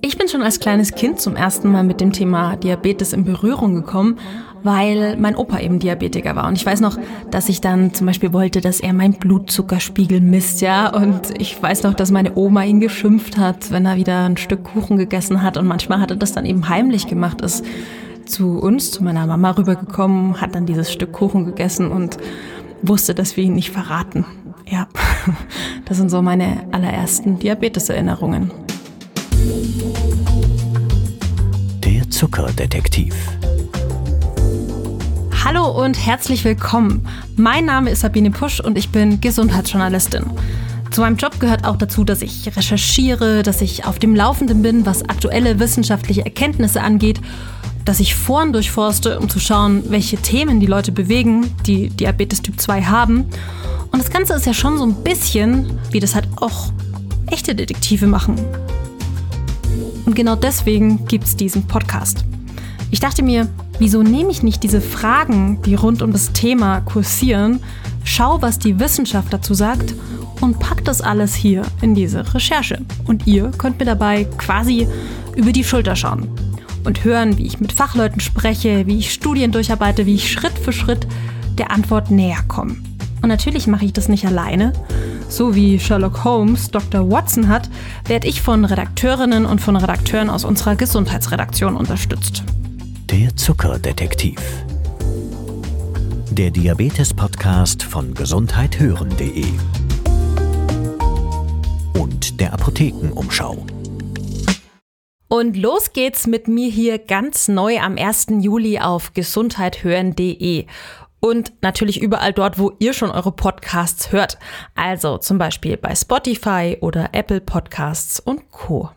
Ich bin schon als kleines Kind zum ersten Mal mit dem Thema Diabetes in Berührung gekommen, weil mein Opa eben Diabetiker war. Und ich weiß noch, dass ich dann zum Beispiel wollte, dass er meinen Blutzuckerspiegel misst, ja. Und ich weiß noch, dass meine Oma ihn geschimpft hat, wenn er wieder ein Stück Kuchen gegessen hat. Und manchmal hat er das dann eben heimlich gemacht, ist zu uns, zu meiner Mama rübergekommen, hat dann dieses Stück Kuchen gegessen und wusste, dass wir ihn nicht verraten. Ja, das sind so meine allerersten Diabeteserinnerungen. Der Zuckerdetektiv. Hallo und herzlich willkommen. Mein Name ist Sabine Pusch und ich bin Gesundheitsjournalistin. Zu meinem Job gehört auch dazu, dass ich recherchiere, dass ich auf dem Laufenden bin, was aktuelle wissenschaftliche Erkenntnisse angeht, dass ich Foren durchforste, um zu schauen, welche Themen die Leute bewegen, die Diabetes Typ 2 haben. Und das Ganze ist ja schon so ein bisschen, wie das halt auch echte Detektive machen. Und genau deswegen gibt es diesen Podcast. Ich dachte mir, wieso nehme ich nicht diese Fragen, die rund um das Thema kursieren, schau, was die Wissenschaft dazu sagt und pack das alles hier in diese Recherche. Und ihr könnt mir dabei quasi über die Schulter schauen und hören, wie ich mit Fachleuten spreche, wie ich Studien durcharbeite, wie ich Schritt für Schritt der Antwort näher komme. Und natürlich mache ich das nicht alleine, so wie Sherlock Holmes Dr. Watson hat, werde ich von Redakteurinnen und von Redakteuren aus unserer Gesundheitsredaktion unterstützt. Der Zuckerdetektiv. Der Diabetes-Podcast von gesundheithören.de und der Apothekenumschau. Und los geht's mit mir hier ganz neu am 1. Juli auf gesundheithören.de und natürlich überall dort, wo ihr schon eure Podcasts hört. Also zum Beispiel bei Spotify oder Apple Podcasts und Co.